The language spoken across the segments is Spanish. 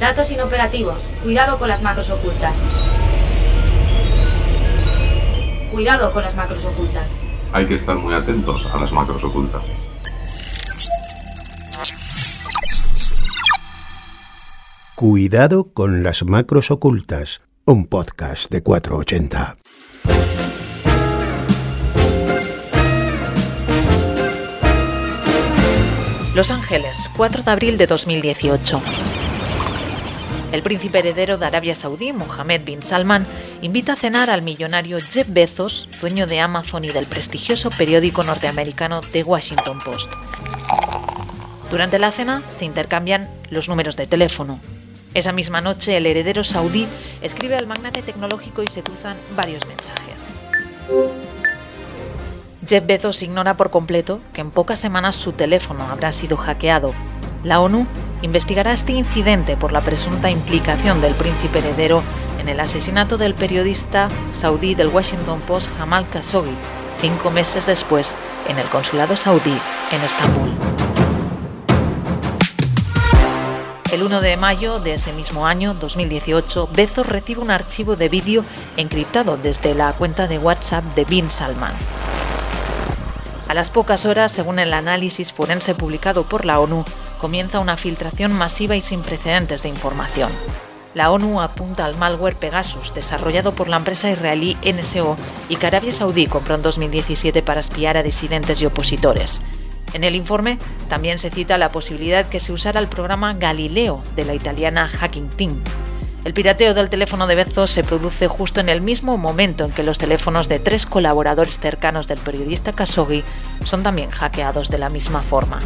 Datos inoperativos. Cuidado con las macros ocultas. Cuidado con las macros ocultas. Hay que estar muy atentos a las macros ocultas. Cuidado con las macros ocultas. Un podcast de 480. Los Ángeles, 4 de abril de 2018. El príncipe heredero de Arabia Saudí, Mohammed bin Salman, invita a cenar al millonario Jeff Bezos, dueño de Amazon y del prestigioso periódico norteamericano The Washington Post. Durante la cena se intercambian los números de teléfono. Esa misma noche el heredero saudí escribe al magnate tecnológico y se cruzan varios mensajes. Jeff Bezos ignora por completo que en pocas semanas su teléfono habrá sido hackeado. La ONU investigará este incidente por la presunta implicación del príncipe heredero en el asesinato del periodista saudí del Washington Post Jamal Khashoggi, cinco meses después en el consulado saudí en Estambul. El 1 de mayo de ese mismo año, 2018, Bezos recibe un archivo de vídeo encriptado desde la cuenta de WhatsApp de Bin Salman. A las pocas horas, según el análisis forense publicado por la ONU, comienza una filtración masiva y sin precedentes de información. La ONU apunta al malware Pegasus, desarrollado por la empresa israelí NSO y que Arabia Saudí compró en 2017 para espiar a disidentes y opositores. En el informe también se cita la posibilidad que se usara el programa Galileo de la italiana Hacking Team. El pirateo del teléfono de Bezos se produce justo en el mismo momento en que los teléfonos de tres colaboradores cercanos del periodista Khashoggi son también hackeados de la misma forma.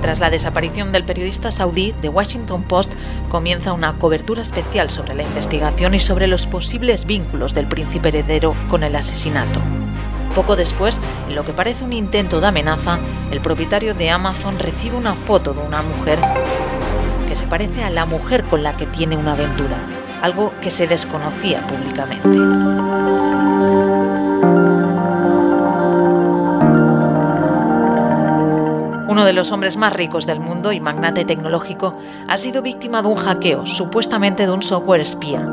Tras la desaparición del periodista saudí, The Washington Post comienza una cobertura especial sobre la investigación y sobre los posibles vínculos del príncipe heredero con el asesinato. Poco después, en lo que parece un intento de amenaza, el propietario de Amazon recibe una foto de una mujer que se parece a la mujer con la que tiene una aventura, algo que se desconocía públicamente. Uno de los hombres más ricos del mundo y magnate tecnológico ha sido víctima de un hackeo, supuestamente de un software espía,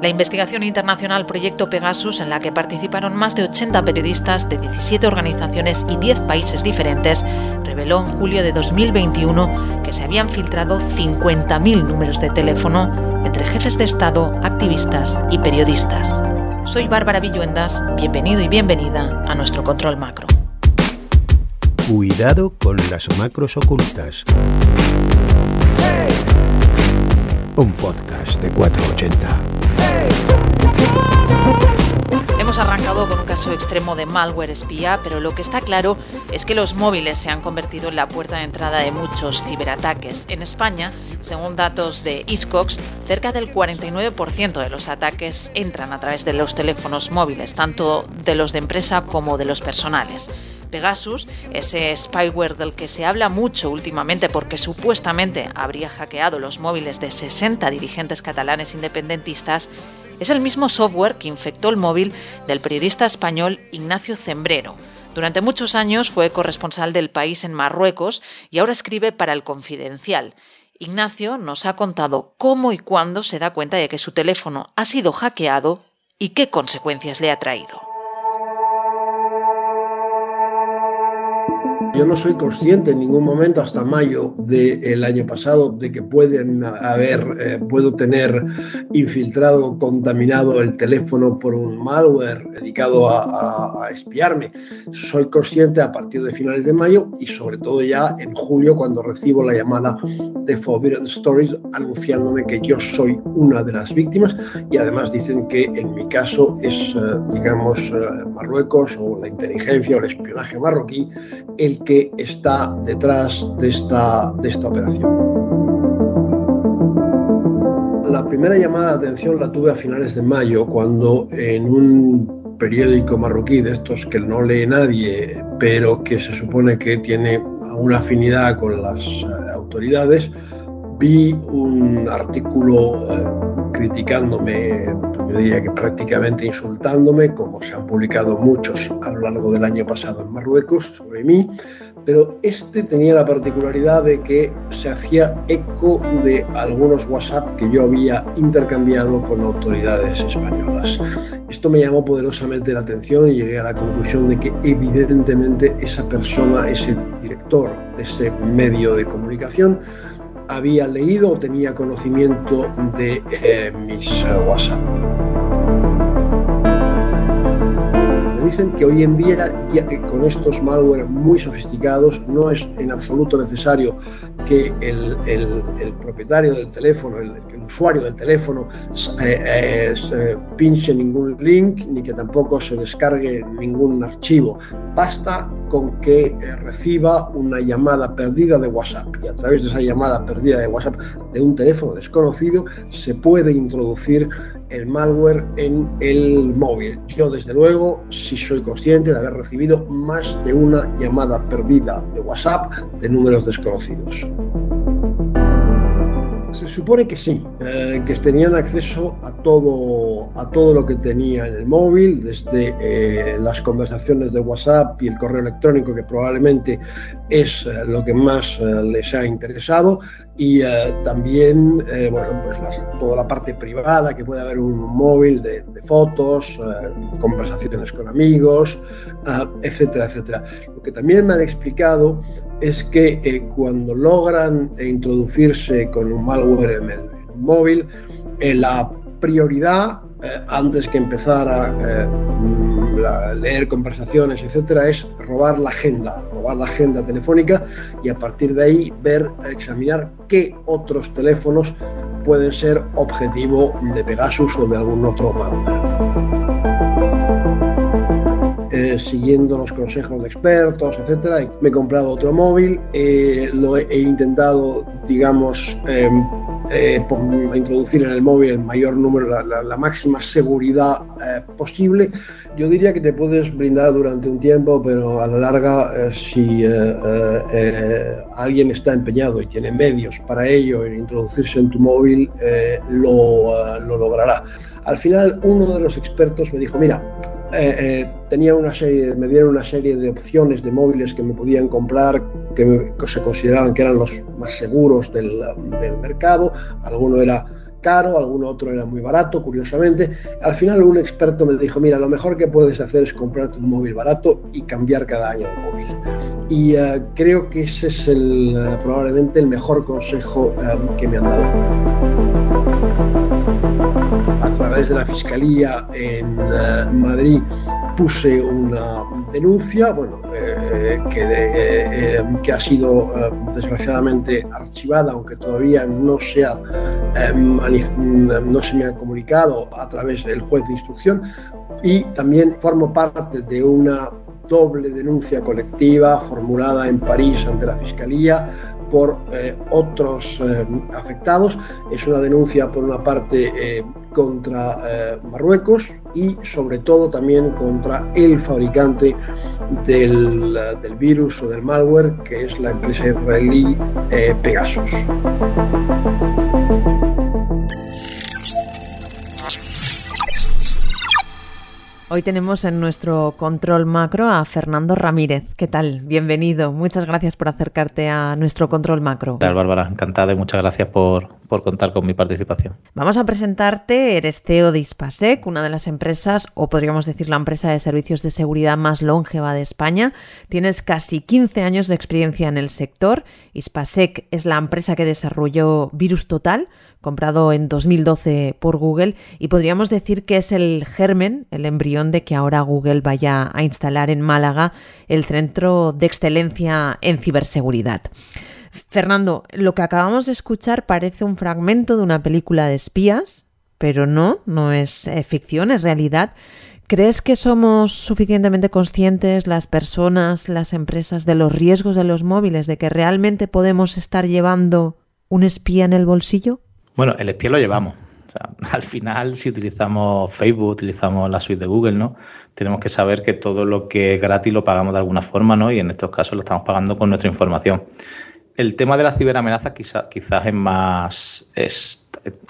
la investigación internacional Proyecto Pegasus, en la que participaron más de 80 periodistas de 17 organizaciones y 10 países diferentes, reveló en julio de 2021 que se habían filtrado 50.000 números de teléfono entre jefes de Estado, activistas y periodistas. Soy Bárbara Villuendas, bienvenido y bienvenida a nuestro control macro. Cuidado con las macros ocultas. Un podcast de 480. Hemos arrancado con un caso extremo de malware espía, pero lo que está claro es que los móviles se han convertido en la puerta de entrada de muchos ciberataques. En España, según datos de Iscox, cerca del 49% de los ataques entran a través de los teléfonos móviles, tanto de los de empresa como de los personales. Pegasus, ese spyware del que se habla mucho últimamente porque supuestamente habría hackeado los móviles de 60 dirigentes catalanes independentistas, es el mismo software que infectó el móvil del periodista español Ignacio Zembrero. Durante muchos años fue corresponsal del país en Marruecos y ahora escribe para el Confidencial. Ignacio nos ha contado cómo y cuándo se da cuenta de que su teléfono ha sido hackeado y qué consecuencias le ha traído. Yo no soy consciente en ningún momento hasta mayo del año pasado de que pueden haber, eh, puedo tener infiltrado, contaminado el teléfono por un malware dedicado a, espiarme. Soy consciente a partir de finales de mayo y sobre todo ya en julio cuando recibo la llamada de Forbidden Stories anunciándome que yo soy una de las víctimas y además dicen que en mi caso es, eh, digamos, eh, Marruecos o la inteligencia o el espionaje marroquí el que está detrás de esta, de esta operación. La primera llamada de atención la tuve a finales de mayo, cuando en un periódico marroquí de estos que no lee nadie, pero que se supone que tiene una afinidad con las eh, autoridades, vi un artículo eh, criticándome, yo diría que prácticamente insultándome, como se han publicado muchos a lo largo del año pasado en Marruecos sobre mí, pero este tenía la particularidad de que se hacía eco de algunos WhatsApp que yo había intercambiado con autoridades españolas. Esto me llamó poderosamente la atención y llegué a la conclusión de que evidentemente esa persona, ese director de ese medio de comunicación, había leído o tenía conocimiento de eh, mis eh, WhatsApp. Dicen que hoy en día con estos malware muy sofisticados no es en absoluto necesario que el, propietario del teléfono, el, usuario del teléfono eh, eh, pinche ningún link ni que tampoco se descargue ningún archivo. Basta con que eh, reciba una llamada perdida de WhatsApp y a través de esa llamada perdida de WhatsApp de un teléfono desconocido se puede introducir el malware en el móvil. Yo desde luego si soy consciente de haber recibido más de una llamada perdida de WhatsApp de números desconocidos. Se supone que sí, eh, que tenían acceso a todo, a todo lo que tenía en el móvil, desde eh, las conversaciones de WhatsApp y el correo electrónico, que probablemente es eh, lo que más les ha interesado, y también bueno, pues toda la parte privada que puede haber un móvil de, de fotos, conversaciones con amigos, etcétera, etcétera. Lo que también me han explicado es que eh, cuando logran introducirse con un malware en el móvil, eh, la prioridad, eh, antes que empezar a leer conversaciones, etcétera, es robar la agenda, robar la agenda telefónica y a partir de ahí ver, examinar qué otros teléfonos pueden ser objetivo de Pegasus o de algún otro malware. Eh, siguiendo los consejos de expertos, etcétera. Me he comprado otro móvil, eh, lo he, intentado, digamos, em, eh, introducir en el móvil el mayor número, la, máxima seguridad posible. Yo diría que te puedes brindar durante un tiempo, pero a la larga, si alguien está empeñado y tiene medios para ello, en introducirse en tu móvil, lo, lo logrará. Al final, uno de los expertos me dijo, mira, eh, eh, tenía una serie, me dieron una serie de opciones de móviles que me podían comprar que, se consideraban que eran los más seguros del, mercado. Alguno era caro, alguno otro era muy barato, curiosamente. Al final un experto me dijo, mira, lo mejor que puedes hacer es comprarte un móvil barato y cambiar cada año de móvil. Y eh, creo que ese es el, probablemente el mejor consejo que me han dado a través de la Fiscalía en eh, Madrid puse una denuncia, bueno, eh, que, eh, que, ha sido desgraciadamente archivada, aunque todavía no, sea, no se me ha comunicado a través del juez de instrucción, y también formo parte de una doble denuncia colectiva formulada en París ante la Fiscalía por otros afectados. Es una denuncia por una parte contra eh, Marruecos y sobre todo también contra el fabricante del, del, virus o del malware que es la empresa israelí eh, Pegasus. Hoy tenemos en nuestro control macro a Fernando Ramírez. ¿Qué tal? Bienvenido. Muchas gracias por acercarte a nuestro control macro. Hola, Bárbara. Encantada y muchas gracias por, por contar con mi participación. Vamos a presentarte. Eres CEO de Ispasec, una de las empresas, o podríamos decir la empresa de servicios de seguridad más longeva de España. Tienes casi 15 años de experiencia en el sector. Ispasec es la empresa que desarrolló Virus Total, comprado en 2012 por Google, y podríamos decir que es el germen, el embrión de que ahora Google vaya a instalar en Málaga el Centro de Excelencia en Ciberseguridad. Fernando, lo que acabamos de escuchar parece un fragmento de una película de espías, pero no, no es eh, ficción, es realidad. ¿Crees que somos suficientemente conscientes las personas, las empresas, de los riesgos de los móviles, de que realmente podemos estar llevando un espía en el bolsillo? Bueno, el espía lo llevamos. al final, si utilizamos Facebook, utilizamos la suite de Google, ¿no? Tenemos que saber que todo lo que es gratis lo pagamos de alguna forma, ¿no? Y en estos casos lo estamos pagando con nuestra información. El tema de la ciberamenaza quizás es más...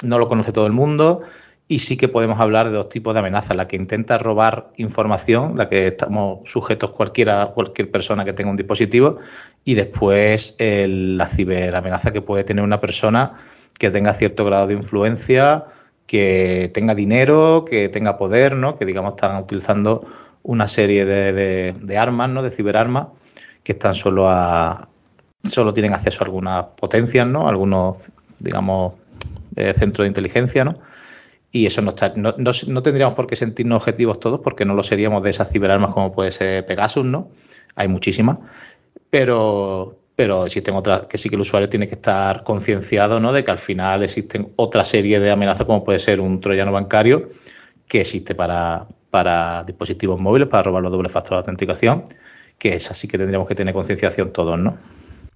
No lo conoce todo el mundo y sí que podemos hablar de dos tipos de amenazas. La que intenta robar información, la que estamos sujetos cualquiera, cualquier persona que tenga un dispositivo, y después la ciberamenaza que puede tener una persona que tenga cierto grado de influencia, que tenga dinero, que tenga poder, ¿no? que digamos están utilizando una serie de, armas, ¿no? de ciberarmas, que están solo a solo tienen acceso a algunas potencias, ¿no? algunos, digamos, eh, centros de inteligencia, ¿no? y eso no, está, no, no, tendríamos por qué sentirnos objetivos todos porque no lo seríamos de esas ciberarmas como puede ser Pegasus, ¿no? Hay muchísimas, pero, pero existen otras que sí que el usuario tiene que estar concienciado, ¿no? De que al final existen otra serie de amenazas como puede ser un troyano bancario que existe para, dispositivos móviles, para robar los dobles factores de autenticación, que es así que tendríamos que tener concienciación todos, ¿no?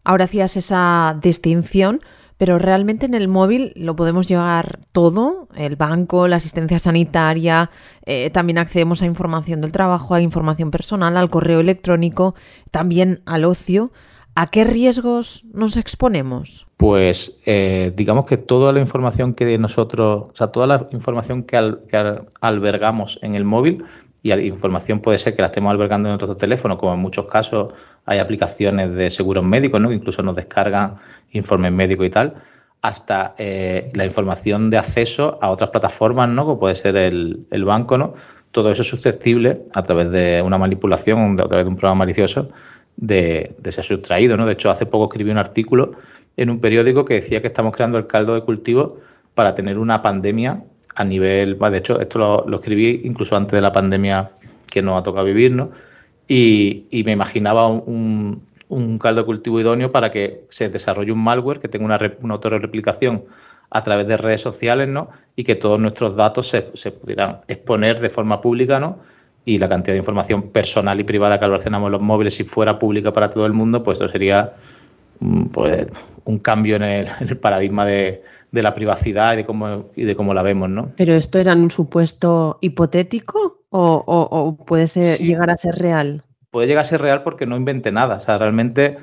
Ahora hacías esa distinción pero realmente en el móvil lo podemos llevar todo, el banco, la asistencia sanitaria, eh, también accedemos a información del trabajo, a información personal, al correo electrónico, también al ocio. ¿A qué riesgos nos exponemos? Pues eh, digamos que toda la información que nosotros, o sea, toda la información que, albergamos en el móvil, y la información puede ser que la estemos albergando en otro teléfono, como en muchos casos hay aplicaciones de seguros médicos, ¿no? que incluso nos descargan informes médicos y tal, hasta eh, la información de acceso a otras plataformas, ¿no? como puede ser el, banco, ¿no? todo eso es susceptible a través de una manipulación, a través de un programa malicioso, de, ser sustraído. ¿no? De hecho, hace poco escribí un artículo en un periódico que decía que estamos creando el caldo de cultivo para tener una pandemia a nivel, de hecho, esto lo, escribí incluso antes de la pandemia que nos ha tocado vivir, ¿no? y, me imaginaba un, caldo de cultivo idóneo para que se desarrolle un malware que tenga una, una autorreplicación a través de redes sociales, ¿no? Y que todos nuestros datos se, pudieran exponer de forma pública, ¿no? Y la cantidad de información personal y privada que almacenamos en los móviles, si fuera pública para todo el mundo, pues eso sería mm, pues, un cambio en el, paradigma de, la privacidad y de cómo y de cómo la vemos, ¿no? Pero esto era un supuesto hipotético o, puede ser, llegar a ser real? Puede llegar a ser real porque no invente nada. O sea, realmente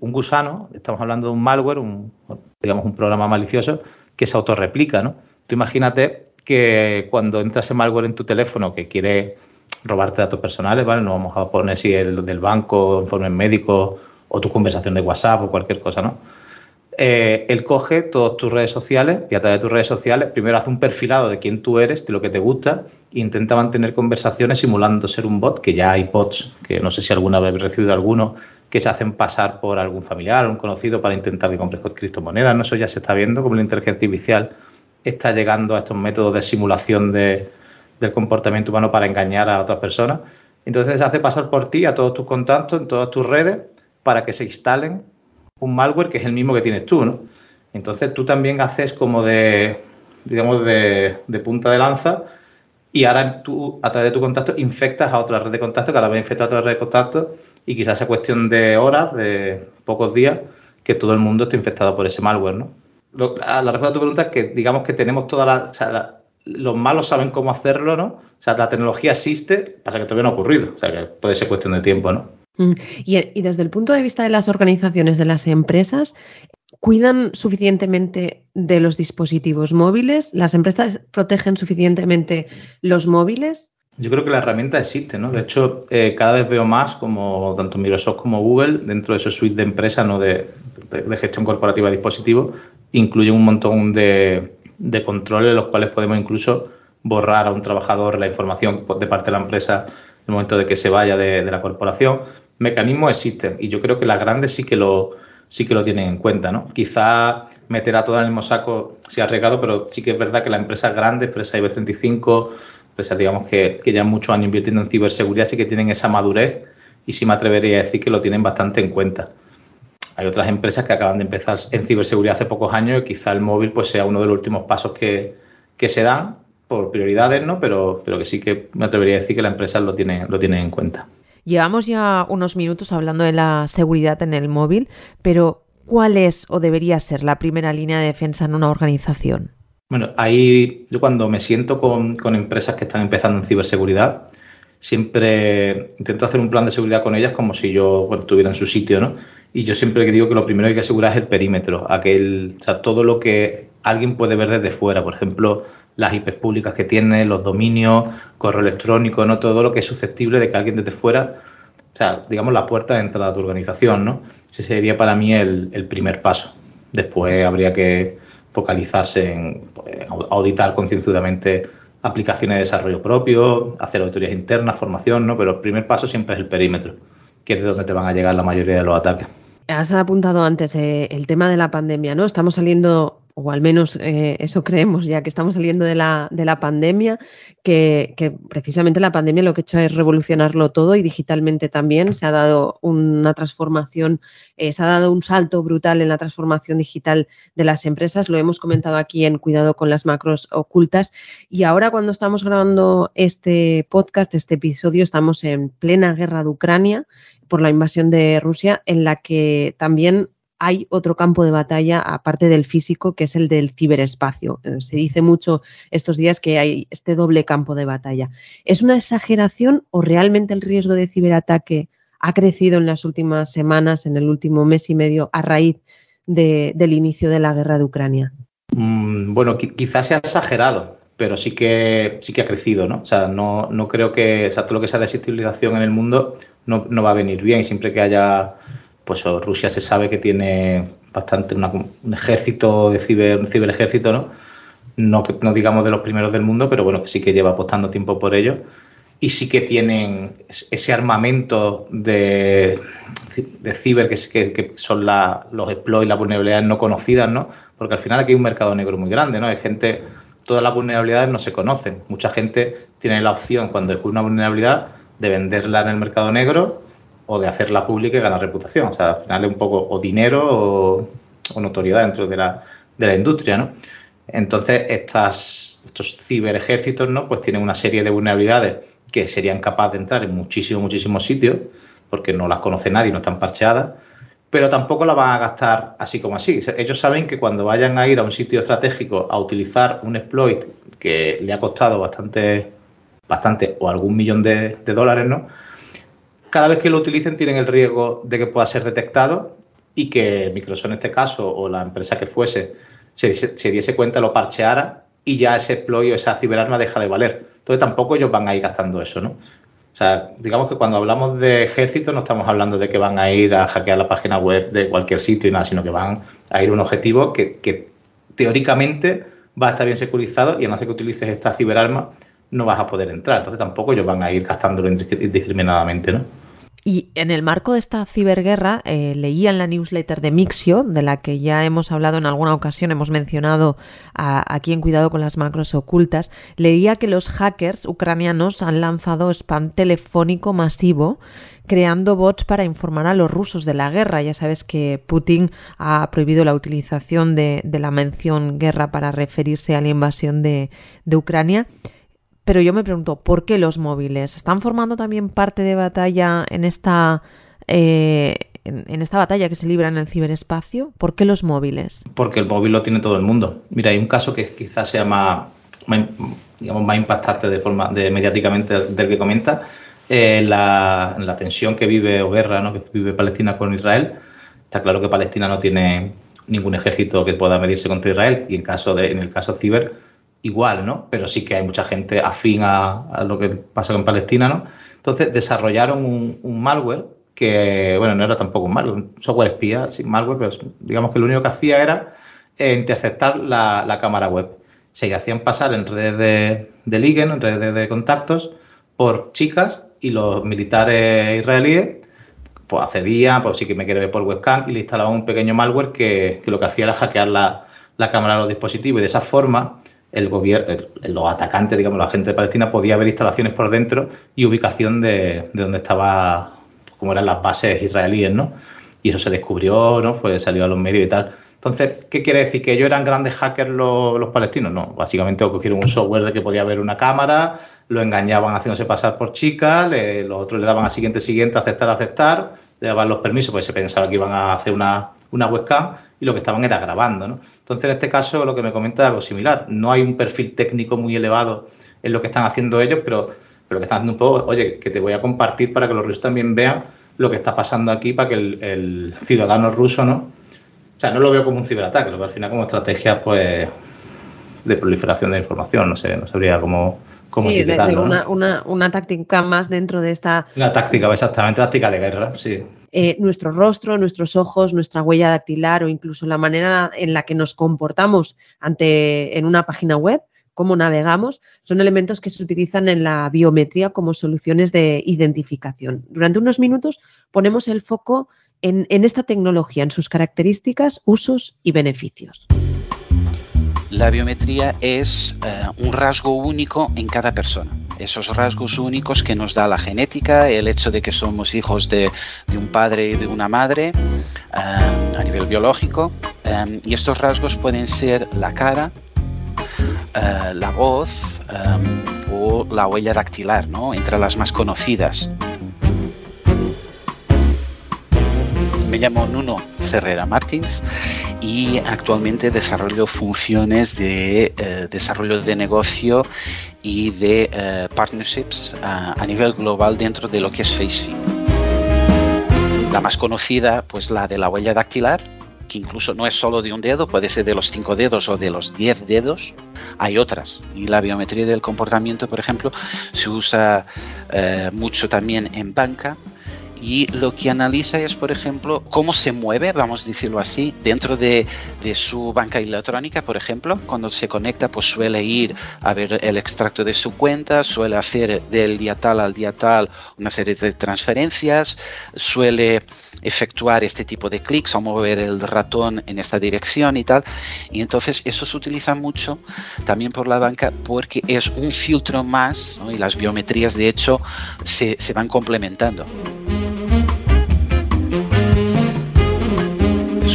un gusano, estamos hablando de un malware, un, digamos un programa malicioso, que se autorreplica, ¿no? Tú imagínate que cuando entras en malware en tu teléfono que quiere robarte datos personales, ¿vale? No vamos a poner si el del banco, informes médicos o tu conversación de WhatsApp o cualquier cosa, ¿no? Eh, él coge todas tus redes sociales y a través de tus redes sociales primero hace un perfilado de quién tú eres, de lo que te gusta, e intenta mantener conversaciones simulando ser un bot, que ya hay bots, que no sé si alguna vez recibido alguno, que se hacen pasar por algún familiar, un conocido para intentar que compres criptomonedas, ¿no? eso ya se está viendo, como la inteligencia artificial está llegando a estos métodos de simulación de, del comportamiento humano para engañar a otras personas. Entonces se hace pasar por ti, a todos tus contactos, en todas tus redes, para que se instalen un malware que es el mismo que tienes tú, ¿no? Entonces tú también haces como de, digamos, de, punta de lanza y ahora tú, a través de tu contacto, infectas a otra red de contacto, que ahora va a infectar a otra red de contacto y quizás sea cuestión de horas, de pocos días, que todo el mundo esté infectado por ese malware, ¿no? la, respuesta a tu pregunta es que digamos que tenemos toda la, o sea, los malos saben cómo hacerlo, ¿no? O sea, la tecnología existe, pasa que todavía no ha ocurrido, o sea, que puede ser cuestión de tiempo, ¿no? Mm. Y, desde el punto de vista de las organizaciones, de las empresas, ¿cuidan suficientemente de los dispositivos móviles? ¿Las empresas protegen suficientemente los móviles? Yo creo que la herramienta existe, ¿no? De hecho, eh, cada vez veo más como tanto Microsoft como Google, dentro de su suite de empresas ¿no? de, gestión corporativa de dispositivos, incluyen un montón de, de controles, los cuales podemos incluso borrar a un trabajador la información de parte de la empresa en el momento de que se vaya de, la corporación mecanismos existen y yo creo que las grandes sí que lo, sí que lo tienen en cuenta, ¿no? Quizá meter a todo en el mismo saco se ha arriesgado, pero sí que es verdad que las empresas grandes, empresas IB35, empresas digamos que, que ya muchos años invirtiendo en ciberseguridad, sí que tienen esa madurez y sí me atrevería a decir que lo tienen bastante en cuenta. Hay otras empresas que acaban de empezar en ciberseguridad hace pocos años y quizá el móvil pues sea uno de los últimos pasos que, que se dan por prioridades, ¿no? Pero, pero que sí que me atrevería a decir que la empresa lo tiene, lo tiene en cuenta. Llevamos ya unos minutos hablando de la seguridad en el móvil, pero ¿cuál es o debería ser la primera línea de defensa en una organización? Bueno, ahí yo cuando me siento con, empresas que están empezando en ciberseguridad, siempre intento hacer un plan de seguridad con ellas como si yo estuviera en su sitio, ¿no? Y yo siempre digo que lo primero que hay que asegurar es el perímetro, aquel, o sea, todo lo que alguien puede ver desde fuera. Por ejemplo, las IPs públicas que tiene, los dominios, correo electrónico, ¿no? Todo lo que es susceptible de que alguien desde fuera, o sea, digamos la puerta de entrada a tu organización, ¿no? Ese sería para mí el, el primer paso. Después habría que focalizarse en pues, auditar concienzudamente aplicaciones de desarrollo propio, hacer auditorías internas, formación, ¿no? Pero el primer paso siempre es el perímetro, que es de donde te van a llegar la mayoría de los ataques. Has apuntado antes eh, el tema de la pandemia, ¿no? Estamos saliendo o al menos eh, eso creemos, ya que estamos saliendo de la, de la pandemia, que, precisamente la pandemia lo que ha hecho es revolucionarlo todo y digitalmente también se ha dado una transformación, eh, se ha dado un salto brutal en la transformación digital de las empresas. Lo hemos comentado aquí en Cuidado con las macros ocultas. Y ahora cuando estamos grabando este podcast, este episodio, estamos en plena guerra de Ucrania por la invasión de Rusia, en la que también hay otro campo de batalla aparte del físico, que es el del ciberespacio. Eh, se dice mucho estos días que hay este doble campo de batalla. ¿Es una exageración o realmente el riesgo de ciberataque ha crecido en las últimas semanas, en el último mes y medio, a raíz del inicio de la guerra de Ucrania? Mm, bueno, quizás sea exagerado, pero sí que, sí que ha crecido, ¿no? O sea, no, no creo que, o todo lo que sea desestabilización en el mundo no, no va a venir bien. Siempre que haya pues Rusia se sabe que tiene bastante un ejército de ciber, un ciberejército, ¿no? No, digamos de los primeros del mundo, pero bueno, sí que lleva apostando tiempo por ello. Y sí que tienen ese armamento de, de ciber, que, son los exploits, las vulnerabilidades no conocidas, ¿no? Porque al final aquí hay un mercado negro muy grande, ¿no? Hay gente, todas las vulnerabilidades no se conocen. Mucha gente tiene la opción, cuando descubre una vulnerabilidad, de venderla en el mercado negro o de hacerla pública y ganar reputación. O sea, al final es un poco o dinero o, notoriedad dentro de la, de la industria, ¿no? Entonces, estas, estos ciberejércitos, ¿no? Pues tienen una serie de vulnerabilidades que serían capaces de entrar en muchísimos, muchísimos sitios, porque no las conoce nadie, no están parcheadas, pero tampoco la van a gastar así como así. Ellos saben que cuando vayan a ir a un sitio estratégico a utilizar un exploit que le ha costado bastante, bastante o algún millón de dólares, ¿no? Cada vez que lo utilicen tienen el riesgo de que pueda ser detectado y que Microsoft en este caso o la empresa que fuese se, diese cuenta, lo parcheara y ya ese exploit esa ciberarma deja de valer. Entonces tampoco ellos van a ir gastando eso, ¿no? O sea, digamos que cuando hablamos de ejército no estamos hablando de que van a ir a hackear la página web de cualquier sitio y nada, sino que van a ir a un objetivo que, que teóricamente va a estar bien securizado y a que utilices esta ciberarma no vas a poder entrar. Entonces tampoco ellos van a ir gastándolo indiscriminadamente, ¿no? Y en el marco de esta ciberguerra, eh, leía en la newsletter de Mixio, de la que ya hemos hablado en alguna ocasión, hemos mencionado aquí en Cuidado con las macros ocultas, leía que los hackers ucranianos han lanzado spam telefónico masivo creando bots para informar a los rusos de la guerra. Ya sabes que Putin ha prohibido la utilización de, la mención guerra para referirse a la invasión de Ucrania. Pero yo me pregunto, ¿por qué los móviles? ¿Están formando también parte de batalla en esta, eh, en, esta batalla que se libra en el ciberespacio? ¿Por qué los móviles? Porque el móvil lo tiene todo el mundo. Mira, hay un caso que quizás sea más, digamos, más impactante de forma de mediáticamente del que comenta. Eh, la, la, tensión que vive o guerra ¿no? que vive Palestina con Israel. Está claro que Palestina no tiene ningún ejército que pueda medirse contra Israel y en, caso de, en el caso ciber igual, ¿no? Pero sí que hay mucha gente afín a, lo que pasa con Palestina, ¿no? Entonces desarrollaron un, malware que, bueno, no era tampoco un malware, un software espía, sin malware, pero digamos que lo único que hacía era interceptar la, cámara web. Se hacían pasar en redes de, de liguen, en redes de, contactos, por chicas y los militares israelíes pues accedían, pues sí que me quiere ver por webcam y le instalaban un pequeño malware que, lo que hacía era hackear la, la cámara de los dispositivos y de esa forma el gobierno, los atacantes, digamos, la gente de Palestina podía ver instalaciones por dentro y ubicación de, de donde estaba, como eran las bases israelíes, ¿no? Y eso se descubrió, ¿no? Fue, salió a los medios y tal. Entonces, ¿qué quiere decir? ¿Que ellos eran grandes hackers los, palestinos? No, básicamente cogieron un software de que podía ver una cámara, lo engañaban haciéndose pasar por chicas, los otros le daban a siguiente, siguiente, aceptar, aceptar, le daban los permisos, pues se pensaba que iban a hacer una, una webcam y lo que estaban era grabando. ¿no? Entonces, en este caso, lo que me comenta es algo similar. No hay un perfil técnico muy elevado en lo que están haciendo ellos, pero, pero lo que están haciendo un poco, oye, que te voy a compartir para que los rusos también vean lo que está pasando aquí, para que el, ciudadano ruso, ¿no? O sea, no lo veo como un ciberataque, lo veo al final como estrategia, pues, de proliferación de información. No sé, no sabría cómo, cómo sí, de, una, una, una, táctica más dentro de esta... Una táctica, exactamente, táctica de guerra, sí. Eh, nuestro rostro, nuestros ojos, nuestra huella dactilar o incluso la manera en la que nos comportamos ante, en una página web, cómo navegamos, son elementos que se utilizan en la biometría como soluciones de identificación. Durante unos minutos ponemos el foco en, en esta tecnología, en sus características, usos y beneficios. La biometría es eh, un rasgo único en cada persona. Esos rasgos únicos que nos da la genética, el hecho de que somos hijos de, un padre y de una madre eh, a nivel biológico. Eh, y estos rasgos pueden ser la cara, la voz o la huella dactilar, ¿no? entre las más conocidas. Me llamo Nuno Ferreira Martins y actualmente desarrollo funciones de eh, desarrollo de negocio y de eh, partnerships a, nivel global dentro de lo que es FaceFit. La más conocida, pues la de la huella dactilar, que incluso no es solo de un dedo, puede ser de los cinco dedos o de los diez dedos. Hay otras. Y la biometría del comportamiento, por ejemplo, se usa eh, mucho también en banca y lo que analiza es, por ejemplo, cómo se mueve, vamos a decirlo así, dentro de, su banca electrónica, por ejemplo, cuando se conecta, pues suele ir a ver el extracto de su cuenta, suele hacer del día tal al día tal una serie de transferencias, suele efectuar este tipo de clics o mover el ratón en esta dirección y tal. Y entonces eso se utiliza mucho también por la banca porque es un filtro más y las biometrías de hecho se, se van complementando.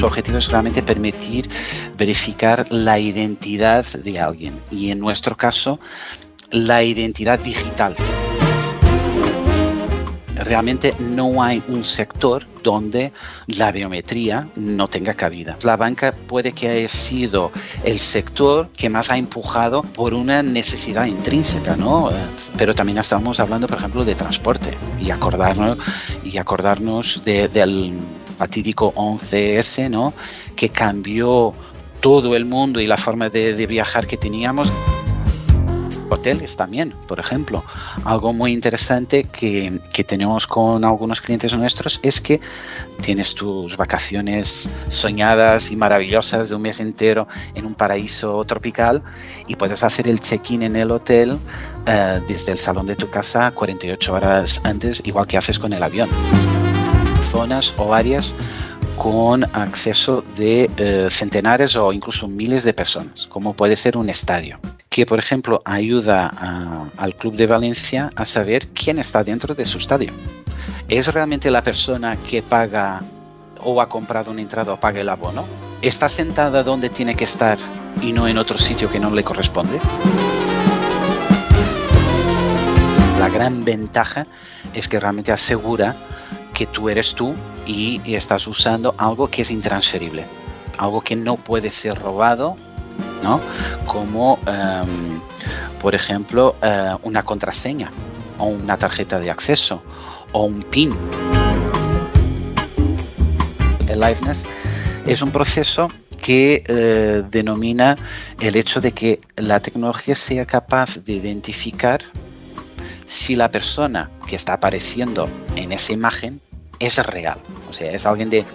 Su objetivo es realmente permitir verificar la identidad de alguien y en nuestro caso la identidad digital. Realmente no hay un sector donde la biometría no tenga cabida. La banca puede que haya sido el sector que más ha empujado por una necesidad intrínseca, ¿no? Pero también estamos hablando, por ejemplo, de transporte y acordarnos, y acordarnos del fatídico 11S, ¿no? Que cambió todo el mundo y la forma de, viajar que teníamos. Hoteles también, por ejemplo. Algo muy interesante que, que, tenemos con algunos clientes nuestros es que tienes tus vacaciones soñadas y maravillosas de un mes entero en un paraíso tropical y puedes hacer el check-in en el hotel eh, desde el salón de tu casa 48 horas antes, igual que haces con el avión zonas o áreas con acceso de eh, centenares o incluso miles de personas, como puede ser un estadio, que por ejemplo ayuda al Club de Valencia a saber quién está dentro de su estadio. ¿Es realmente la persona que paga o ha comprado una entrada o paga el abono? ¿Está sentada donde tiene que estar y no en otro sitio que no le corresponde? La gran ventaja es que realmente asegura que tú eres tú y, estás usando algo que es intransferible, algo que no puede ser robado, ¿no? Como, em, por ejemplo, eh, una contraseña o una tarjeta de acceso o un PIN. El liveness es un proceso que eh, denomina el hecho de que la tecnología sea capaz de identificar si la persona que está apareciendo en esa imagen es real. O sea, es alguien de,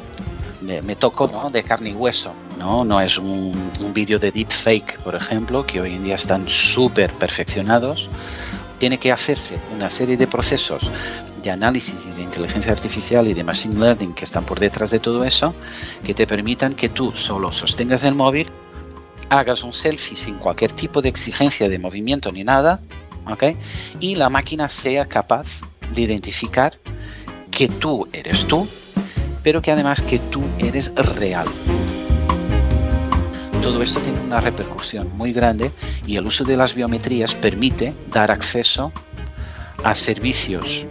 me toco ¿no? de carne y hueso. No, no es un, un vídeo de deepfake, por ejemplo, que hoy en día están súper perfeccionados. Tiene que hacerse una serie de procesos de análisis y de inteligencia artificial y de machine learning que están por detrás de todo eso, que te permitan que tú solo sostengas el móvil, hagas un selfie sin cualquier tipo de exigencia de movimiento ni nada, y la máquina sea capaz de identificar que tú eres tú, pero que además que tú eres real. Todo esto tiene una repercusión muy grande y el uso de las biometrías permite dar acceso a servicios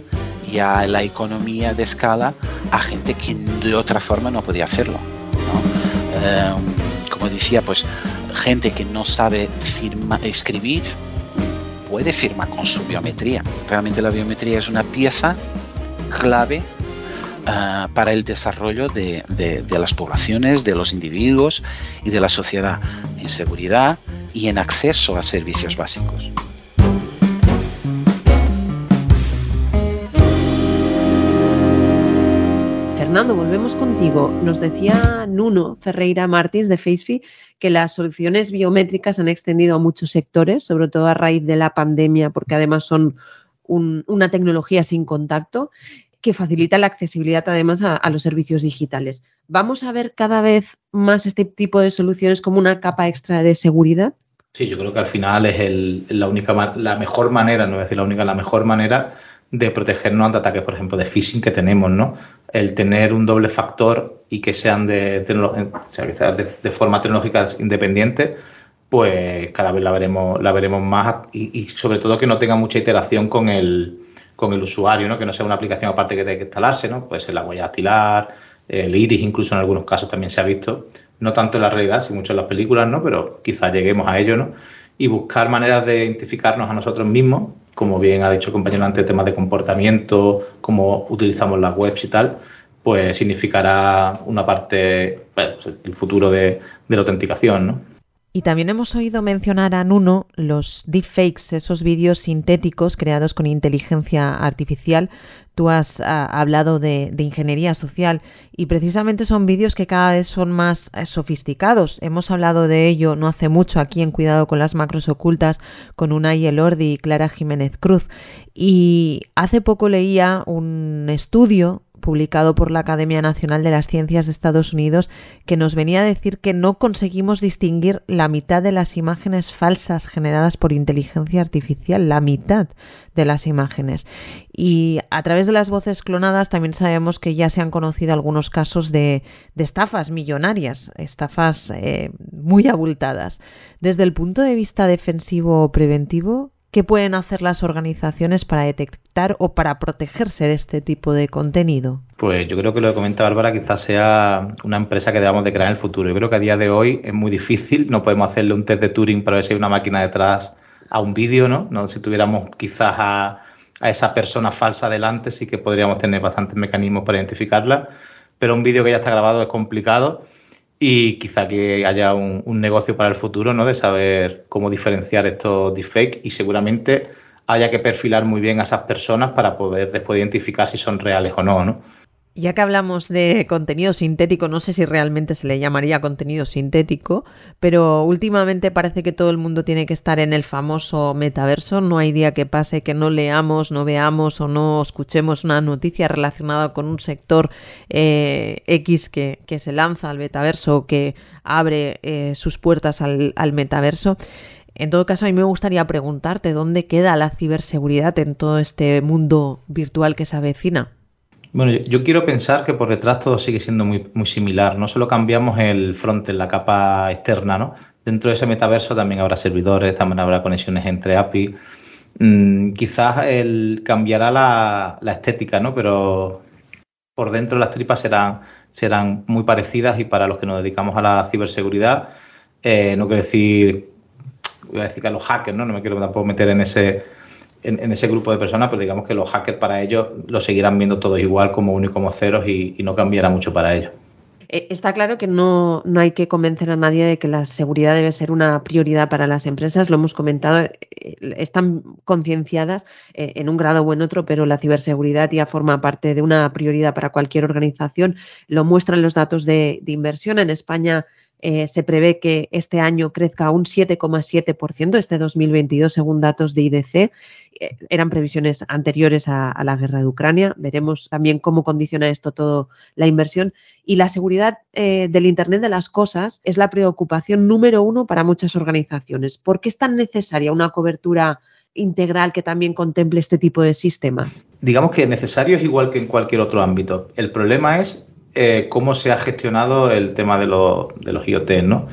y a la economía de escala a gente que de otra forma no podía hacerlo. Em, como decía, pues gente que no sabe escribir, puede firmar con su biometría. Realmente la biometría es una pieza clave ah, para el desarrollo de, las poblaciones, de los individuos y de la sociedad en seguridad y en acceso a servicios básicos. Fernando, volvemos contigo. Nos decía Nuno Ferreira Martins de FaceFi que las soluciones biométricas han extendido a muchos sectores, sobre todo a raíz de la pandemia, porque además son una tecnología sin contacto que facilita la accesibilidad además a, los servicios digitales. ¿Vamos a ver cada vez más este tipo de soluciones como una capa extra de seguridad? Sí, yo creo que al final es la única, la mejor manera, no voy a decir la única, la mejor manera de protegernos ante ataques, por ejemplo, de phishing que tenemos, ¿no? El tener un doble factor y que sean de, de, forma tecnológica independiente, pues cada vez la veremos, la veremos más y, sobre todo que no tenga mucha iteración con el, con el usuario, ¿no? Que no sea una aplicación aparte que tenga que instalarse, ¿no? Puede ser la huella dactilar, el iris, incluso en algunos casos también se ha visto, no tanto en la realidad, sino mucho en las películas, ¿no? Pero quizás lleguemos a ello, ¿no? Y buscar maneras de identificarnos a nosotros mismos como bien ha dicho el compañero antes, temas de comportamiento, cómo utilizamos las webs y tal, pues significará una parte, pues, el futuro de, de la autenticación, ¿no? Y también hemos oído mencionar a Nuno los deepfakes, esos vídeos sintéticos creados con inteligencia artificial. Tú has ah, hablado de, ingeniería social y precisamente son vídeos que cada vez son más eh, sofisticados. Hemos hablado de ello no hace mucho aquí en Cuidado con las Macros Ocultas con Unai Elordi y Clara Jiménez Cruz. Y hace poco leía un estudio publicado por la Academia Nacional de las Ciencias de Estados Unidos, que nos venía a decir que no conseguimos distinguir la mitad de las imágenes falsas generadas por inteligencia artificial, la mitad de las imágenes. Y a través de las voces clonadas también sabemos que ya se han conocido algunos casos de, estafas millonarias, estafas eh, muy abultadas. Desde el punto de vista defensivo o preventivo, ¿Qué pueden hacer las organizaciones para detectar o para protegerse de este tipo de contenido? Pues yo creo que lo que comenta Bárbara quizás sea una empresa que debamos de crear en el futuro. Yo creo que a día de hoy es muy difícil, no podemos hacerle un test de Turing para ver si hay una máquina detrás a un vídeo, ¿no? ¿no? Si tuviéramos quizás a, a esa persona falsa delante, sí que podríamos tener bastantes mecanismos para identificarla, pero un vídeo que ya está grabado es complicado y quizá que haya un, negocio para el futuro, ¿no? De saber cómo diferenciar estos deepfakes y seguramente haya que perfilar muy bien a esas personas para poder después identificar si son reales o no, ¿no? Ya que hablamos de contenido sintético, no sé si realmente se le llamaría contenido sintético, pero últimamente parece que todo el mundo tiene que estar en el famoso metaverso. No hay día que pase que no leamos, no veamos o no escuchemos una noticia relacionada con un sector eh, X que, se lanza al metaverso o que abre eh, sus puertas al, al metaverso. En todo caso, a mí me gustaría preguntarte dónde queda la ciberseguridad en todo este mundo virtual que se avecina. Bueno, yo, quiero pensar que por detrás todo sigue siendo muy, muy similar. No solo cambiamos el front, la capa externa, ¿no? Dentro de ese metaverso también habrá servidores, también habrá conexiones entre API. Mm, quizás el, cambiará la, estética, ¿no? Pero por dentro las tripas serán, serán muy parecidas y para los que nos dedicamos a la ciberseguridad, eh, no quiero decir, voy a decir que a los hackers, ¿no? No me quiero tampoco meter en ese en, ese grupo de personas, pero digamos que los hackers para ellos lo seguirán viendo todos igual como uno y como ceros y, no cambiará mucho para ellos. Eh, está claro que no, no, hay que convencer a nadie de que la seguridad debe ser una prioridad para las empresas. Lo hemos comentado, eh, están concienciadas eh, en un grado o en otro, pero la ciberseguridad ya forma parte de una prioridad para cualquier organización. Lo muestran los datos de inversión. En España eh, se prevé que este año crezca un 7,7%, este 2022, según datos de IDC. Eh, eran previsiones anteriores a, la guerra de Ucrania. Veremos también cómo condiciona esto todo la inversión. Y la seguridad eh, del Internet de las Cosas es la preocupación número uno para muchas organizaciones. ¿Por qué es tan necesaria una cobertura? integral que también contemple este tipo de sistemas? Digamos que necesario es igual que en cualquier otro ámbito. El problema es eh, cómo se ha gestionado el tema de, los IoT, ¿no?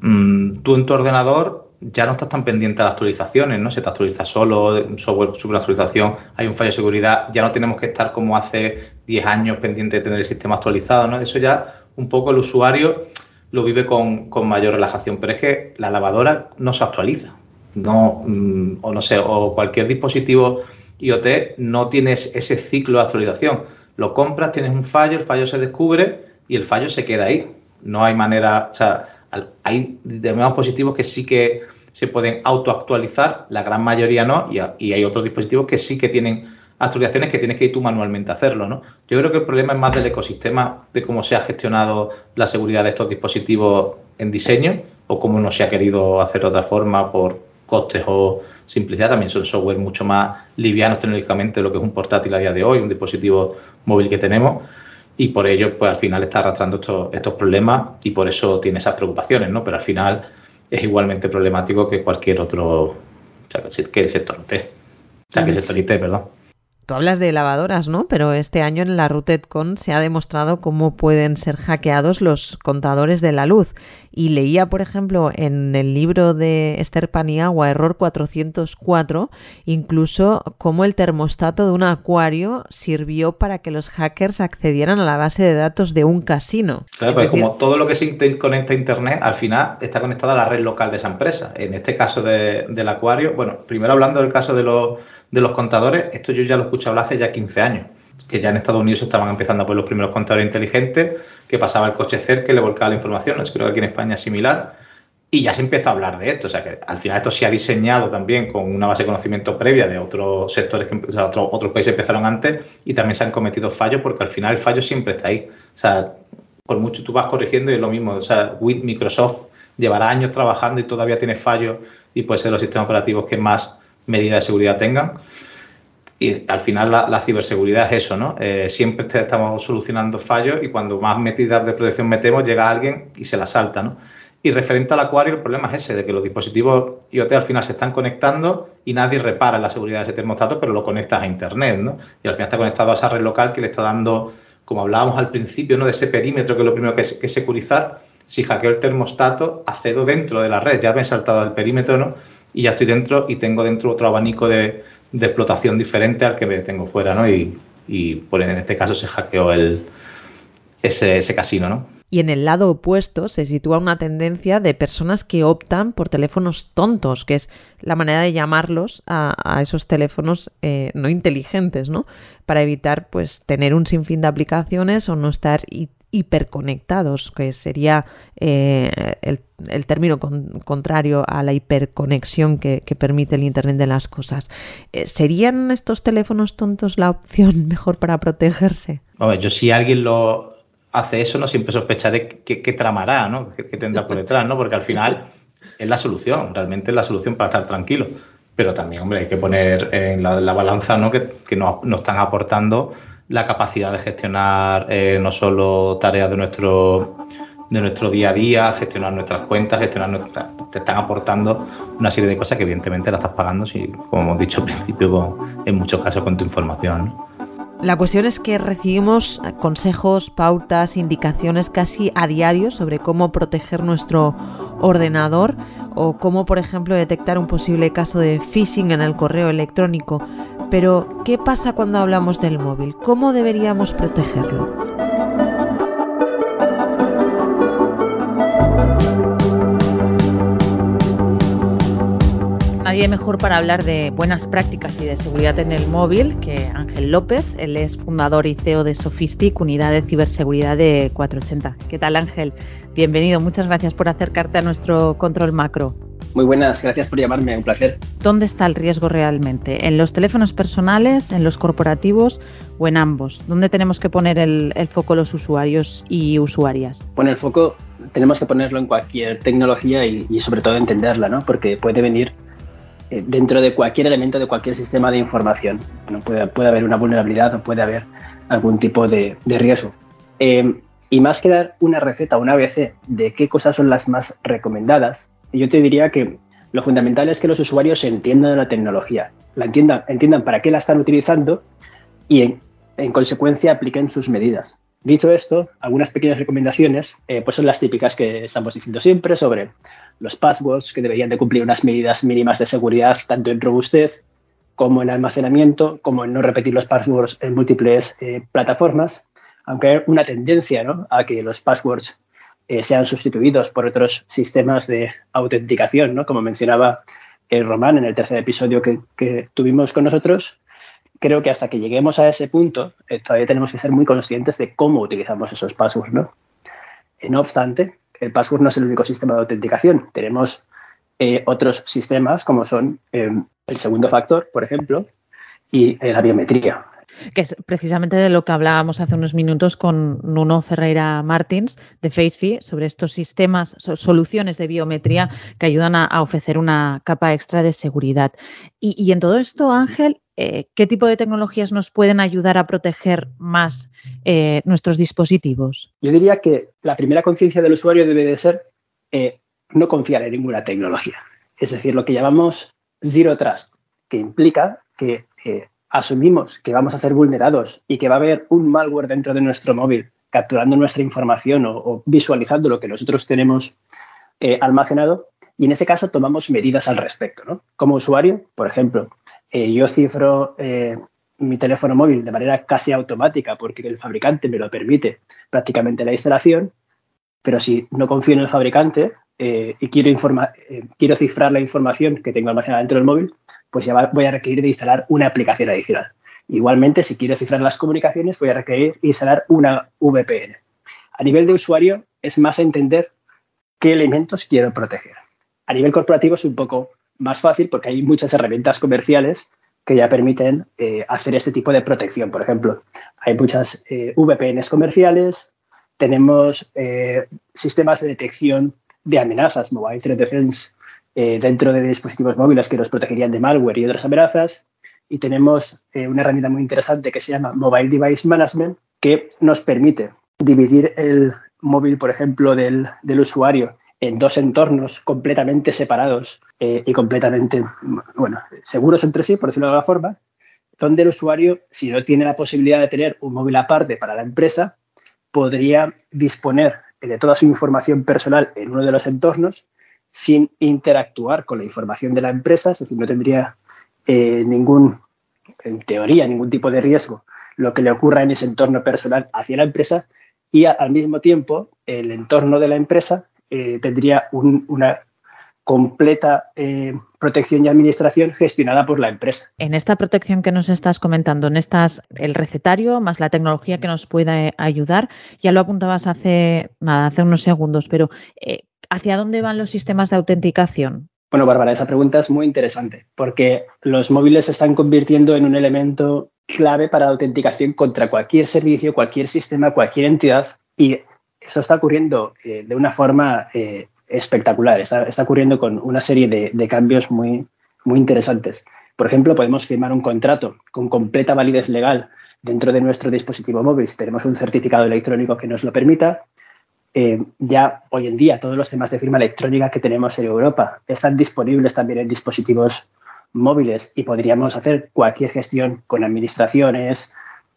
Mm, tú en tu ordenador ya no estás tan pendiente a las actualizaciones, ¿no? Se te actualiza solo, un software super actualización, hay un fallo de seguridad, ya no tenemos que estar como hace 10 años pendiente de tener el sistema actualizado, ¿no? Eso ya un poco el usuario lo vive con, mayor relajación, pero es que la lavadora no se actualiza, no, mm, o no sé, o cualquier dispositivo IoT no tienes ese ciclo de actualización Lo compras, tienes un fallo, el fallo se descubre y el fallo se queda ahí. No hay manera, o sea, hay determinados dispositivos que sí que se pueden autoactualizar, la gran mayoría no, y, hay otros dispositivos que sí que tienen actualizaciones que tienes que ir tú manualmente a hacerlo, ¿no? Yo creo que el problema es más del ecosistema, de cómo se ha gestionado la seguridad de estos dispositivos en diseño o cómo no se ha querido hacer de otra forma por costes o simplicidad. También son software mucho más livianos tecnológicamente de lo que es un portátil a día de hoy, un dispositivo móvil que tenemos. Y por ello, pues al final está arrastrando estos, estos problemas y por eso tiene esas preocupaciones, ¿no? Pero al final es igualmente problemático que cualquier otro, o sea, el sector IT. O sea, que el sector IT, perdón. Tú hablas de lavadoras, ¿no? Pero este año en la RUTEDCON se ha demostrado cómo pueden ser hackeados los contadores de la luz. Y leía, por ejemplo, en el libro de Esther Paniagua, Error 404, incluso cómo el termostato de un acuario sirvió para que los hackers accedieran a la base de datos de un casino. Claro, pues como todo lo que se conecta a Internet, al final está conectado a la red local de esa empresa. En este caso del acuario, bueno, primero hablando del caso de los de los contadores, esto yo ya lo he escuchado hablar hace ya 15 años, que ya en Estados Unidos estaban empezando a poner los primeros contadores inteligentes, que pasaba el coche cerca y le volcaba la información, creo que aquí en España es similar, y ya se empezó a hablar de esto, o sea que al final esto se ha diseñado también con una base de conocimiento previa de otros sectores, que otros, otros países empezaron antes y también se han cometido fallos porque al final el fallo siempre está ahí, o sea, por mucho tú vas corrigiendo y es lo mismo, o sea, with Microsoft llevará años trabajando y todavía tiene fallos y puede ser los sistemas operativos que más medidas de seguridad tengan. Y al final la, ciberseguridad es eso, ¿no? Eh, siempre estamos solucionando fallos y cuando más medidas de protección metemos, llega alguien y se la salta, ¿no? Y referente al acuario, el problema es ese, de que los dispositivos IoT al final se están conectando y nadie repara la seguridad de ese termostato, pero lo conectas a Internet, ¿no? Y al final está conectado a esa red local que le está dando, como hablábamos al principio, ¿no? De ese perímetro que es lo primero que es, que securizar. Si hackeo el termostato, accedo dentro de la red, ya me he saltado al perímetro, ¿no? Y ya estoy dentro y tengo dentro otro abanico de, explotación diferente al que me tengo fuera, ¿no? Y, y por en este caso se hackeó el, ese, ese casino, ¿no? Y en el lado opuesto se sitúa una tendencia de personas que optan por teléfonos tontos, que es la manera de llamarlos a, esos teléfonos eh, no inteligentes, ¿no? Para evitar pues tener un sinfín de aplicaciones o no estar hiperconectados, que sería eh, el, término contrario a la hiperconexión que, permite el Internet de las Cosas. Eh, ¿Serían estos teléfonos tontos la opción mejor para protegerse? yo si alguien lo hace eso, no siempre sospecharé que, tramará, ¿no? Que, tendrá por detrás, ¿no? Porque al final es la solución, realmente es la solución para estar tranquilo. Pero también, hombre, hay que poner en la, balanza ¿no? que, que nos, nos están aportando la capacidad de gestionar eh, no solo tareas de nuestro de nuestro día a día, gestionar nuestras cuentas, gestionar nuestras, te están aportando una serie de cosas que evidentemente la estás pagando, si, como hemos dicho al principio, en muchos casos con tu información. La cuestión es que recibimos consejos, pautas, indicaciones casi a diario sobre cómo proteger nuestro ordenador o cómo, por ejemplo, detectar un posible caso de phishing en el correo electrónico. Pero, ¿qué pasa cuando hablamos del móvil? ¿Cómo deberíamos protegerlo? Nadie mejor para hablar de buenas prácticas y de seguridad en el móvil que Ángel López. Él es fundador y CEO de Sofistic, unidad de ciberseguridad de 480. ¿Qué tal Ángel? Bienvenido. Muchas gracias por acercarte a nuestro control macro. Muy buenas, gracias por llamarme, un placer. ¿Dónde está el riesgo realmente? ¿En los teléfonos personales, en los corporativos o en ambos? ¿Dónde tenemos que poner el, foco los usuarios y usuarias? Bueno, el foco tenemos que ponerlo en cualquier tecnología y, sobre todo entenderla, ¿no? Porque puede venir dentro de cualquier elemento de cualquier sistema de información. puede, puede, haber una vulnerabilidad o puede haber algún tipo de, riesgo. Eh, y más que dar una receta, una ABC de qué cosas son las más recomendadas, yo te diría que lo fundamental es que los usuarios entiendan la tecnología, la entiendan, entiendan para qué la están utilizando y en, consecuencia apliquen sus medidas. Dicho esto, algunas pequeñas recomendaciones eh, pues son las típicas que estamos diciendo siempre sobre los passwords que deberían de cumplir unas medidas mínimas de seguridad tanto en robustez como en almacenamiento, como en no repetir los passwords en múltiples eh, plataformas, aunque hay una tendencia a que los passwords eh, sean sustituidos por otros sistemas de autenticación, ¿no? como mencionaba eh, Román en el tercer episodio que, tuvimos con nosotros. creo que hasta que lleguemos a ese punto, eh, todavía tenemos que ser muy conscientes de cómo utilizamos esos passwords, ¿no? No obstante, el password no es el único sistema de autenticación. Tenemos otros sistemas como son el segundo factor, por ejemplo, y la biometría que es precisamente de lo que hablábamos hace unos minutos con Nuno Ferreira Martins de FaceFi sobre estos sistemas, soluciones de biometría que ayudan a, ofrecer una capa extra de seguridad. Y, en todo esto, Ángel, eh, ¿qué tipo de tecnologías nos pueden ayudar a proteger más eh, nuestros dispositivos? Yo diría que la primera conciencia del usuario debe de ser eh, no confiar en ninguna tecnología. Es decir, lo que llamamos Zero Trust, que implica que asumimos que vamos a ser vulnerados y que va a haber un malware dentro de nuestro móvil capturando nuestra información o, visualizando lo que nosotros tenemos almacenado, y en ese caso tomamos medidas al respecto. Como usuario, por ejemplo, eh, yo cifro eh, mi teléfono móvil de manera casi automática porque el fabricante me lo permite prácticamente la instalación, pero si no confío en el fabricante y quiero, quiero cifrar la información que tengo almacenada dentro del móvil, pues ya voy a requerir de instalar una aplicación adicional. Igualmente, si quiero cifrar las comunicaciones, voy a requerir instalar una VPN. A nivel de usuario, es más entender qué elementos quiero proteger. A nivel corporativo es un poco más fácil porque hay muchas herramientas comerciales que ya permiten eh, hacer este tipo de protección. Por ejemplo, hay muchas eh, VPNs comerciales, tenemos eh, sistemas de detección de amenazas, Mobile Threat Defense, dentro de dispositivos móviles que nos protegerían de malware y otras amenazas. Y tenemos una herramienta muy interesante que se llama Mobile Device Management, que nos permite dividir el móvil, por ejemplo, del, usuario en dos entornos completamente separados eh, y completamente bueno, seguros entre sí, por decirlo de alguna forma, donde el usuario, si no tiene la posibilidad de tener un móvil aparte para la empresa, podría disponer de toda su información personal en uno de los entornos sin interactuar con la información de la empresa, es decir, no tendría eh, ningún, en teoría, ningún tipo de riesgo lo que le ocurra en ese entorno personal hacia la empresa y al mismo tiempo el entorno de la empresa eh, tendría una completa eh, protección y administración gestionada por la empresa. En esta protección que nos estás comentando, en estas el recetario más la tecnología que nos pueda ayudar, ya lo apuntabas hace nada, hace unos segundos, pero ¿hacia dónde van los sistemas de autenticación? Bueno, Bárbara, esa pregunta es muy interesante porque los móviles se están convirtiendo en un elemento clave para la autenticación contra cualquier servicio, cualquier sistema, cualquier entidad y eso está ocurriendo eh, de una forma eh, espectacular, está, ocurriendo con una serie de, cambios muy, muy interesantes. Por ejemplo, podemos firmar un contrato con completa validez legal dentro de nuestro dispositivo móvil si tenemos un certificado electrónico que nos lo permita. Eh, ya hoy en día todos los temas de firma electrónica que tenemos en Europa están disponibles también en dispositivos móviles y podríamos hacer cualquier gestión con administraciones,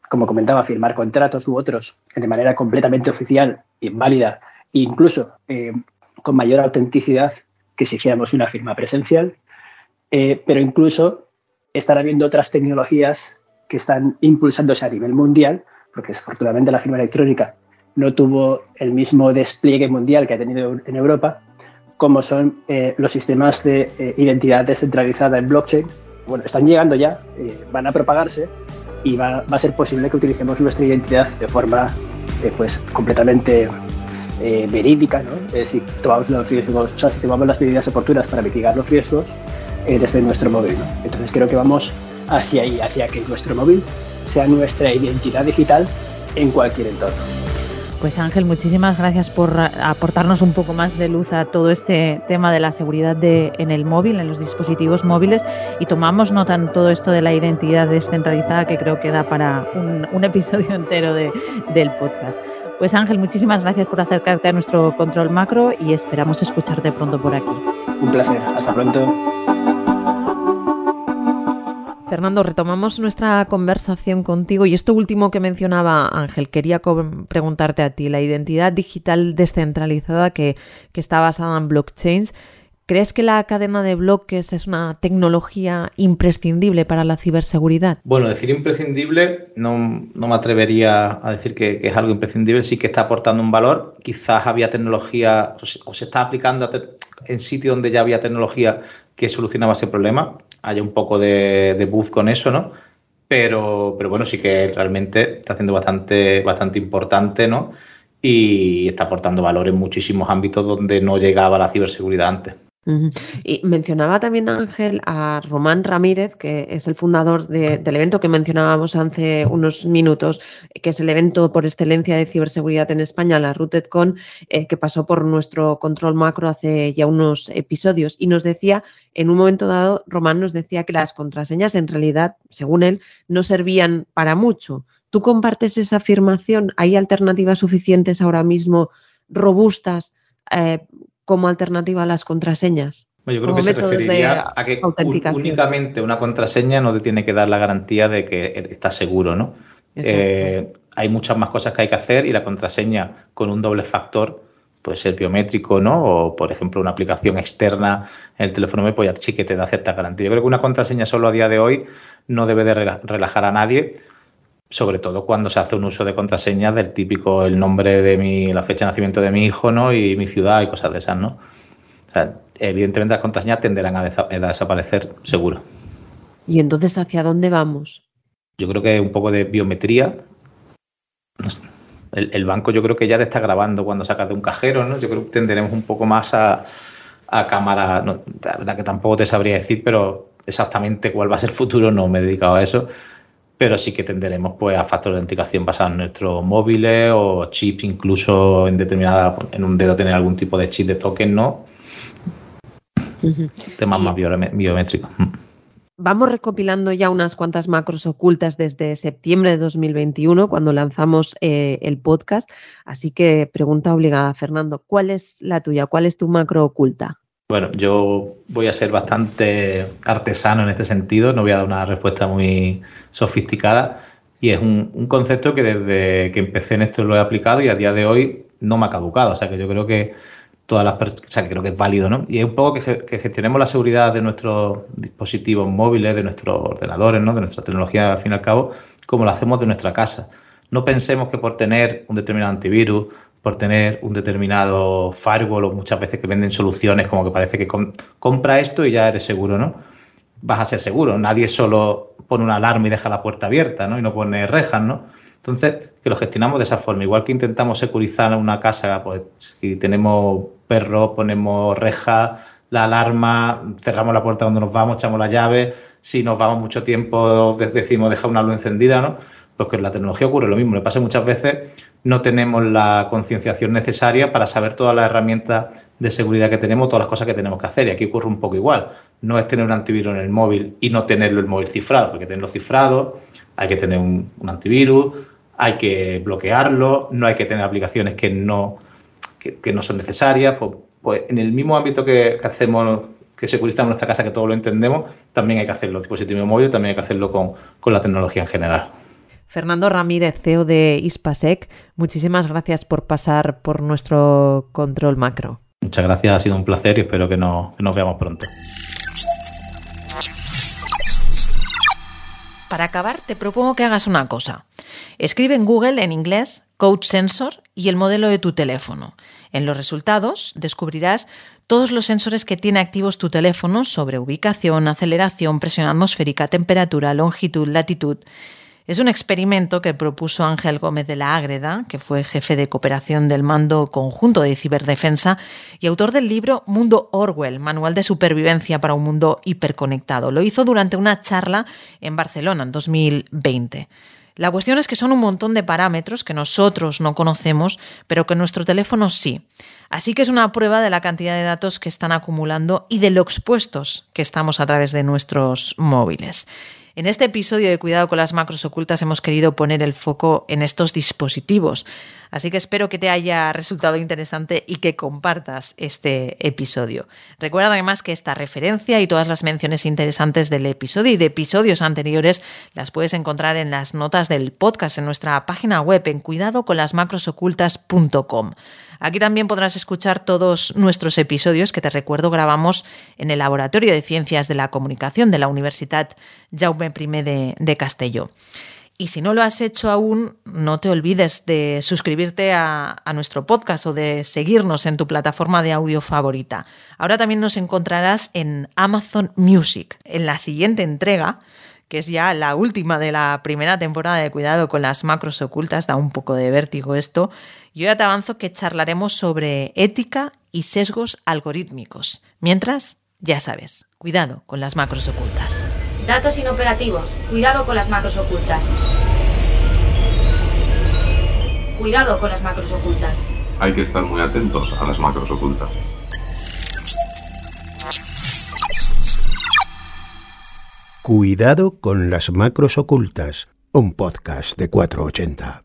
como comentaba, firmar contratos u otros de manera completamente oficial y válida, incluso eh, con mayor autenticidad que si hiciéramos una firma presencial, eh, pero incluso estar habiendo otras tecnologías que están impulsándose a nivel mundial, porque desafortunadamente la firma electrónica no tuvo el mismo despliegue mundial que ha tenido en Europa, como son eh, los sistemas de eh, identidad descentralizada en blockchain. Bueno, están llegando ya, eh, van a propagarse y va, a ser posible que utilicemos nuestra identidad de forma pues completamente verídica, ¿no? si tomamos los riesgos, o sea, si tomamos las medidas oportunas para mitigar los riesgos desde nuestro móvil. Entonces creo que vamos hacia ahí, hacia que nuestro móvil sea nuestra identidad digital en cualquier entorno. Pues Ángel, muchísimas gracias por aportarnos un poco más de luz a todo este tema de la seguridad de, en el móvil, en los dispositivos móviles y tomamos nota en todo esto de la identidad descentralizada que creo que da para un, episodio entero del podcast. Pues Ángel, muchísimas gracias por acercarte a nuestro control macro y esperamos escucharte pronto por aquí. Un placer, hasta pronto. Fernando, retomamos nuestra conversación contigo y esto último que mencionaba Ángel, quería preguntarte a ti, la identidad digital descentralizada que, está basada en blockchains. ¿Crees que la cadena de bloques es una tecnología imprescindible para la ciberseguridad? Bueno, decir imprescindible no, me atrevería a decir que, es algo imprescindible, sí que está aportando un valor. Quizás había tecnología o se está aplicando en sitios donde ya había tecnología que solucionaba ese problema haya un poco de, buzz con eso, ¿no? pero, pero bueno, sí que realmente está haciendo bastante, bastante importante, ¿no? Y está aportando valor en muchísimos ámbitos donde no llegaba la ciberseguridad antes. Y mencionaba también Ángel a Román Ramírez, que es el fundador del evento que mencionábamos hace unos minutos, que es el evento por excelencia de ciberseguridad en España, la RootedCon, eh, que pasó por nuestro control macro hace ya unos episodios. Y nos decía, en un momento dado, Román nos decía que las contraseñas en realidad, según él, no servían para mucho. ¿Tú compartes esa afirmación? ¿Hay alternativas suficientes ahora mismo robustas eh, como alternativa a las contraseñas. yo creo que se referiría a que únicamente una contraseña no te tiene que dar la garantía de que está seguro, ¿no? Eh, hay muchas más cosas que hay que hacer y la contraseña con un doble factor puede ser biométrico, ¿no? O, por ejemplo, una aplicación externa en el teléfono móvil, pues ya sí que te da cierta garantía. Yo creo que una contraseña solo a día de hoy no debe de relajar a nadie, sobre todo cuando se hace un uso de contraseñas del típico el nombre de mi, la fecha de nacimiento de mi hijo, ¿no? Y mi ciudad y cosas de esas, ¿no? O sea, evidentemente las contraseñas tenderán a, desaparecer seguro. ¿Y entonces hacia dónde vamos? Yo creo que un poco de biometría. El, banco yo creo que ya te está grabando cuando sacas de un cajero, ¿no? Yo creo que tenderemos un poco más a, cámara, la verdad que tampoco te sabría decir, pero exactamente cuál va a ser el futuro no me he dedicado a eso pero sí que tenderemos pues, a factores de autenticación basados en nuestros móviles o chips, incluso en determinada, en un dedo tener algún tipo de chip de token, ¿no? Temas más biométricos. Mm. Vamos recopilando ya unas cuantas macros ocultas desde septiembre de 2021, cuando lanzamos eh, el podcast. Así que pregunta obligada, Fernando, ¿cuál es la tuya? ¿Cuál es tu macro oculta? Bueno, yo voy a ser bastante artesano en este sentido, no voy a dar una respuesta muy sofisticada y es un, concepto que desde que empecé en esto lo he aplicado y a día de hoy no me ha caducado, o sea que yo creo que todas las o sea que creo que es válido, ¿no? Y es un poco que, que, gestionemos la seguridad de nuestros dispositivos móviles, de nuestros ordenadores, ¿no? De nuestra tecnología al fin y al cabo, como lo hacemos de nuestra casa. No pensemos que por tener un determinado antivirus por tener un determinado firewall o muchas veces que venden soluciones como que parece que compra esto y ya eres seguro, ¿no? Vas a ser seguro. Nadie solo pone una alarma y deja la puerta abierta, ¿no? Y no pone rejas, ¿no? Entonces, que lo gestionamos de esa forma. Igual que intentamos securizar una casa, pues si tenemos perros, ponemos rejas, la alarma, cerramos la puerta cuando nos vamos, echamos la llave. Si nos vamos mucho tiempo, decimos dejar una luz encendida, ¿no? Pues en la tecnología ocurre lo mismo. Le pasa muchas veces no tenemos la concienciación necesaria para saber todas las herramientas de seguridad que tenemos, todas las cosas que tenemos que hacer. Y aquí ocurre un poco igual. No es tener un antivirus en el móvil y no tenerlo el móvil cifrado, porque tenerlo cifrado, hay que tener un, antivirus, hay que bloquearlo, no hay que tener aplicaciones que no, que, no son necesarias. Pues, pues, en el mismo ámbito que, hacemos que securizamos nuestra casa, que todo lo entendemos, también hay que hacerlo. Dispositivos móviles también hay que hacerlo con, con la tecnología en general. Fernando Ramírez, CEO de Ispasec, muchísimas gracias por pasar por nuestro control macro. Muchas gracias, ha sido un placer y espero que, nos veamos pronto. Para acabar, te propongo que hagas una cosa. Escribe en Google en inglés Code Sensor y el modelo de tu teléfono. En los resultados descubrirás todos los sensores que tiene activos tu teléfono sobre ubicación, aceleración, presión atmosférica, temperatura, longitud, latitud es un experimento que propuso Ángel Gómez de la Ágreda, que fue jefe de cooperación del Mando Conjunto de Ciberdefensa y autor del libro Mundo Orwell, Manual de Supervivencia para un Mundo Hiperconectado. Lo hizo durante una charla en Barcelona en 2020. La cuestión es que son un montón de parámetros que nosotros no conocemos, pero que nuestro teléfono sí. Así que es una prueba de la cantidad de datos que están acumulando y de lo expuestos que estamos a través de nuestros móviles. En este episodio de Cuidado con las macros ocultas hemos querido poner el foco en estos dispositivos, así que espero que te haya resultado interesante y que compartas este episodio. Recuerda además que esta referencia y todas las menciones interesantes del episodio y de episodios anteriores las puedes encontrar en las notas del podcast en nuestra página web en cuidadoconlasmacrosocultas.com. Aquí también podrás escuchar todos nuestros episodios que te recuerdo grabamos en el Laboratorio de Ciencias de la Comunicación de la Universidad Jaume I de, de Castelló. Y si no lo has hecho aún, no te olvides de suscribirte a, a, nuestro podcast o de seguirnos en tu plataforma de audio favorita. Ahora también nos encontrarás en Amazon Music. En la siguiente entrega que es ya la última de la primera temporada de Cuidado con las macros ocultas, da un poco de vértigo esto. Yo ya te avanzo que charlaremos sobre ética y sesgos algorítmicos. Mientras, ya sabes, cuidado con las macros ocultas. Datos inoperativos. Cuidado con las macros ocultas. Cuidado con las macros ocultas. Hay que estar muy atentos a las macros ocultas. Cuidado con las macros ocultas, un podcast de 480.